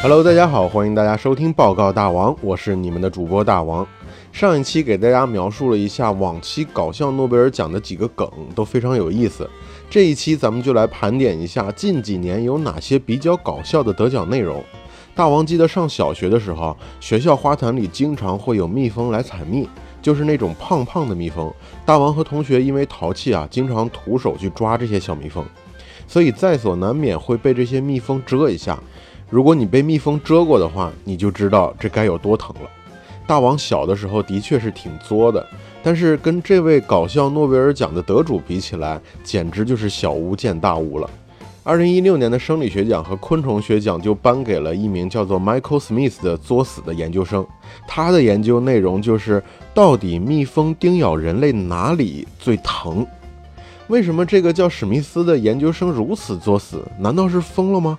Hello，大家好，欢迎大家收听报告大王，我是你们的主播大王。上一期给大家描述了一下往期搞笑诺贝尔奖的几个梗，都非常有意思。这一期咱们就来盘点一下近几年有哪些比较搞笑的得奖内容。大王记得上小学的时候，学校花坛里经常会有蜜蜂来采蜜，就是那种胖胖的蜜蜂。大王和同学因为淘气啊，经常徒手去抓这些小蜜蜂，所以在所难免会被这些蜜蜂蛰一下。如果你被蜜蜂蛰过的话，你就知道这该有多疼了。大王小的时候的确是挺作的，但是跟这位搞笑诺贝尔奖的得主比起来，简直就是小巫见大巫了。二零一六年的生理学奖和昆虫学奖就颁给了一名叫做 Michael Smith 的作死的研究生，他的研究内容就是到底蜜蜂叮咬人类哪里最疼？为什么这个叫史密斯的研究生如此作死？难道是疯了吗？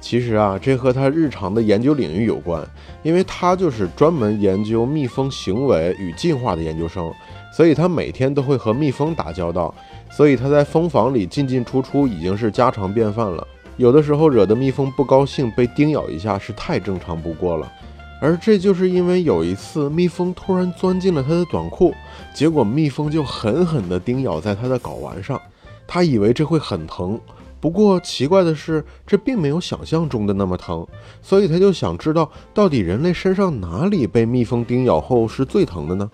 其实啊，这和他日常的研究领域有关，因为他就是专门研究蜜蜂行为与进化的研究生，所以他每天都会和蜜蜂打交道，所以他在蜂房里进进出出已经是家常便饭了。有的时候惹得蜜蜂不高兴，被叮咬一下是太正常不过了。而这就是因为有一次蜜蜂突然钻进了他的短裤，结果蜜蜂就狠狠地叮咬在他的睾丸上，他以为这会很疼。不过奇怪的是，这并没有想象中的那么疼，所以他就想知道，到底人类身上哪里被蜜蜂叮咬后是最疼的呢？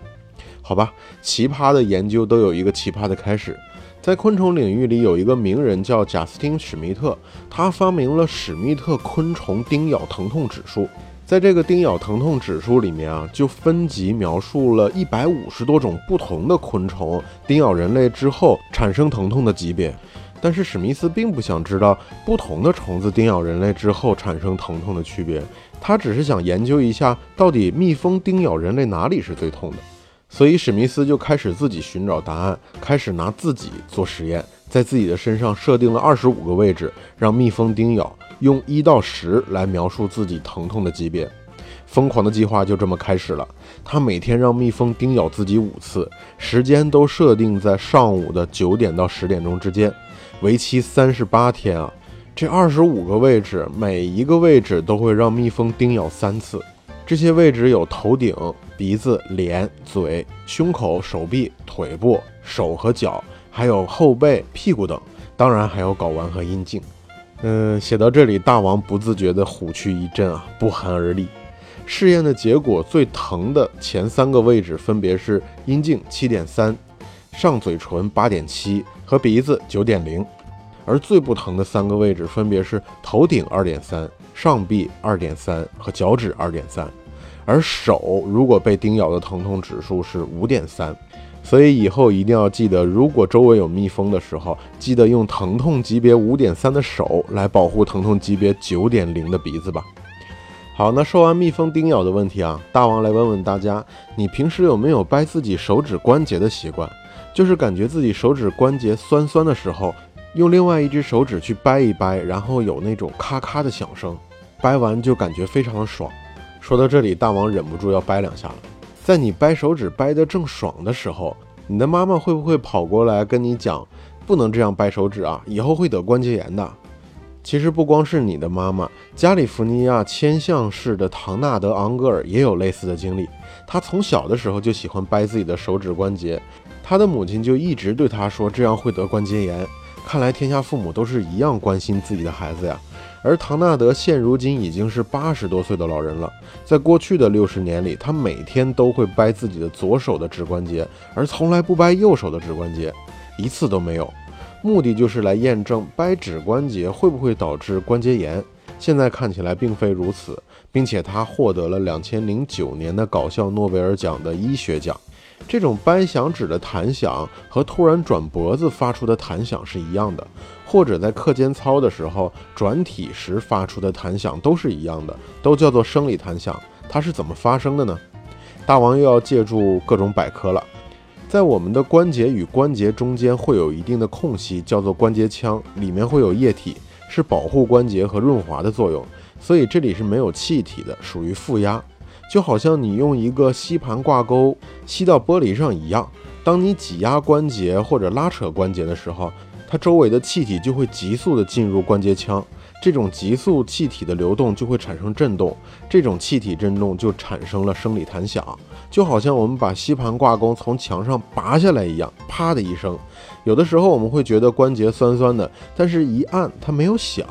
好吧，奇葩的研究都有一个奇葩的开始。在昆虫领域里，有一个名人叫贾斯汀·史密特，他发明了史密特昆虫叮咬疼痛指数。在这个叮咬疼痛指数里面啊，就分级描述了一百五十多种不同的昆虫叮咬人类之后产生疼痛的级别。但是史密斯并不想知道不同的虫子叮咬人类之后产生疼痛的区别，他只是想研究一下到底蜜蜂叮咬人类哪里是最痛的。所以史密斯就开始自己寻找答案，开始拿自己做实验，在自己的身上设定了二十五个位置，让蜜蜂叮咬，用一到十来描述自己疼痛的级别。疯狂的计划就这么开始了。他每天让蜜蜂叮咬自己五次，时间都设定在上午的九点到十点钟之间。为期三十八天啊！这二十五个位置，每一个位置都会让蜜蜂叮咬三次。这些位置有头顶、鼻子、脸、嘴、胸口、手臂、腿部、手和脚，还有后背、屁股等，当然还有睾丸和阴茎。嗯，写到这里，大王不自觉地虎躯一震啊，不寒而栗。试验的结果，最疼的前三个位置分别是阴茎七点三。上嘴唇八点七和鼻子九点零，而最不疼的三个位置分别是头顶二点三、上臂二点三和脚趾二点三，而手如果被叮咬的疼痛指数是五点三，所以以后一定要记得，如果周围有蜜蜂的时候，记得用疼痛级别五点三的手来保护疼痛级别九点零的鼻子吧。好，那说完蜜蜂叮咬的问题啊，大王来问问大家，你平时有没有掰自己手指关节的习惯？就是感觉自己手指关节酸酸的时候，用另外一只手指去掰一掰，然后有那种咔咔的响声，掰完就感觉非常的爽。说到这里，大王忍不住要掰两下了。在你掰手指掰得正爽的时候，你的妈妈会不会跑过来跟你讲，不能这样掰手指啊，以后会得关节炎的？其实不光是你的妈妈，加利福尼亚千象市的唐纳德昂格尔也有类似的经历。他从小的时候就喜欢掰自己的手指关节。他的母亲就一直对他说：“这样会得关节炎。”看来天下父母都是一样关心自己的孩子呀。而唐纳德现如今已经是八十多岁的老人了，在过去的六十年里，他每天都会掰自己的左手的指关节，而从来不掰右手的指关节，一次都没有。目的就是来验证掰指关节会不会导致关节炎。现在看起来并非如此，并且他获得了两千零九年的搞笑诺贝尔奖的医学奖。这种掰响指的弹响和突然转脖子发出的弹响是一样的，或者在课间操的时候转体时发出的弹响都是一样的，都叫做生理弹响。它是怎么发生的呢？大王又要借助各种百科了。在我们的关节与关节中间会有一定的空隙，叫做关节腔，里面会有液体，是保护关节和润滑的作用，所以这里是没有气体的，属于负压。就好像你用一个吸盘挂钩吸到玻璃上一样，当你挤压关节或者拉扯关节的时候，它周围的气体就会急速的进入关节腔，这种急速气体的流动就会产生振动，这种气体振动就产生了生理弹响，就好像我们把吸盘挂钩从墙上拔下来一样，啪的一声。有的时候我们会觉得关节酸酸的，但是一按它没有响，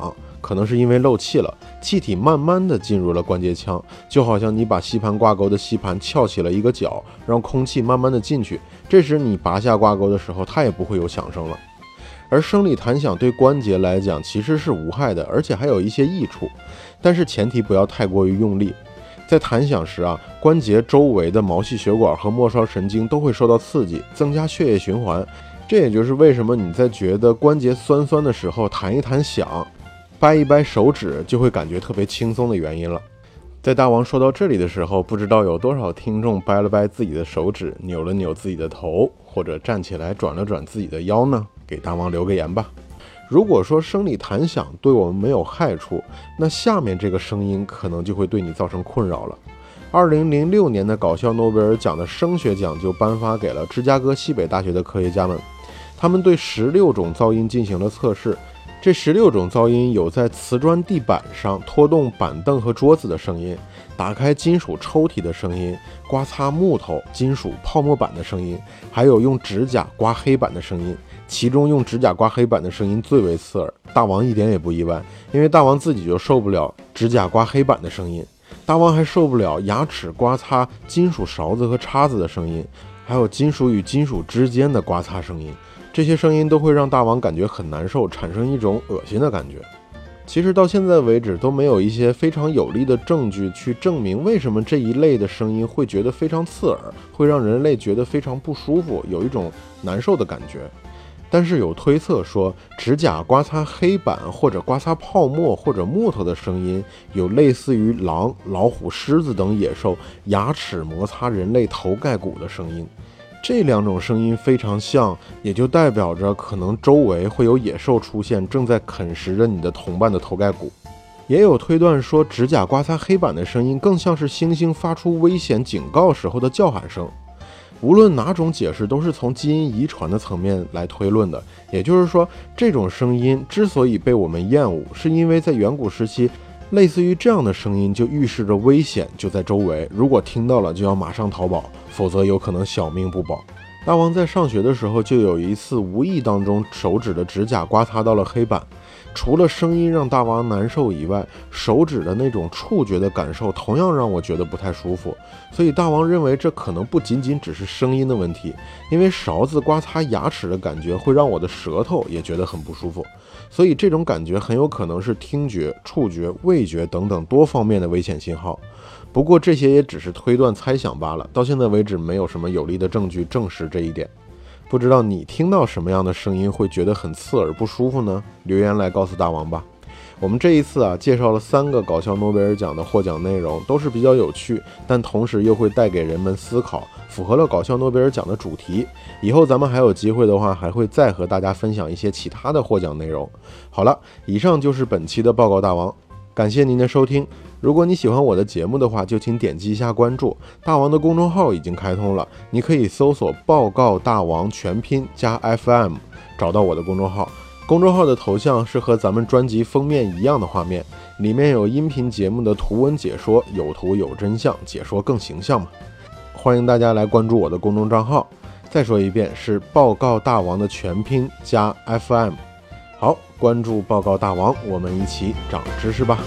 可能是因为漏气了，气体慢慢的进入了关节腔，就好像你把吸盘挂钩的吸盘翘起了一个角，让空气慢慢的进去，这时你拔下挂钩的时候，它也不会有响声了。而生理弹响对关节来讲其实是无害的，而且还有一些益处，但是前提不要太过于用力。在弹响时啊，关节周围的毛细血管和末梢神经都会受到刺激，增加血液循环。这也就是为什么你在觉得关节酸酸的时候，弹一弹响，掰一掰手指就会感觉特别轻松的原因了。在大王说到这里的时候，不知道有多少听众掰了掰自己的手指，扭了扭自己的头，或者站起来转了转自己的腰呢？给大王留个言吧。如果说生理弹响对我们没有害处，那下面这个声音可能就会对你造成困扰了。二零零六年的搞笑诺贝尔奖的声学奖就颁发给了芝加哥西北大学的科学家们，他们对十六种噪音进行了测试。这十六种噪音有在瓷砖地板上拖动板凳和桌子的声音，打开金属抽屉的声音，刮擦木头、金属泡沫板的声音，还有用指甲刮黑板的声音。其中用指甲刮黑板的声音最为刺耳，大王一点也不意外，因为大王自己就受不了指甲刮黑板的声音。大王还受不了牙齿刮擦金属勺子和叉子的声音，还有金属与金属之间的刮擦声音。这些声音都会让大王感觉很难受，产生一种恶心的感觉。其实到现在为止都没有一些非常有力的证据去证明为什么这一类的声音会觉得非常刺耳，会让人类觉得非常不舒服，有一种难受的感觉。但是有推测说，指甲刮擦黑板或者刮擦泡沫或者木头的声音，有类似于狼、老虎、狮子等野兽牙齿摩擦人类头盖骨的声音。这两种声音非常像，也就代表着可能周围会有野兽出现，正在啃食着你的同伴的头盖骨。也有推断说，指甲刮擦黑板的声音更像是猩猩发出危险警告时候的叫喊声。无论哪种解释，都是从基因遗传的层面来推论的。也就是说，这种声音之所以被我们厌恶，是因为在远古时期。类似于这样的声音，就预示着危险就在周围。如果听到了，就要马上逃跑，否则有可能小命不保。大王在上学的时候，就有一次无意当中手指的指甲刮擦到了黑板。除了声音让大王难受以外，手指的那种触觉的感受同样让我觉得不太舒服。所以大王认为这可能不仅仅只是声音的问题，因为勺子刮擦牙齿的感觉会让我的舌头也觉得很不舒服。所以这种感觉很有可能是听觉、触觉、味觉等等多方面的危险信号。不过这些也只是推断、猜想罢了，到现在为止没有什么有力的证据证实这一点。不知道你听到什么样的声音会觉得很刺耳不舒服呢？留言来告诉大王吧。我们这一次啊，介绍了三个搞笑诺贝尔奖的获奖内容，都是比较有趣，但同时又会带给人们思考，符合了搞笑诺贝尔奖的主题。以后咱们还有机会的话，还会再和大家分享一些其他的获奖内容。好了，以上就是本期的报告大王，感谢您的收听。如果你喜欢我的节目的话，就请点击一下关注。大王的公众号已经开通了，你可以搜索“报告大王”全拼加 FM，找到我的公众号。公众号的头像是和咱们专辑封面一样的画面，里面有音频节目的图文解说，有图有真相，解说更形象嘛。欢迎大家来关注我的公众账号。再说一遍，是“报告大王”的全拼加 FM。好，关注“报告大王”，我们一起长知识吧。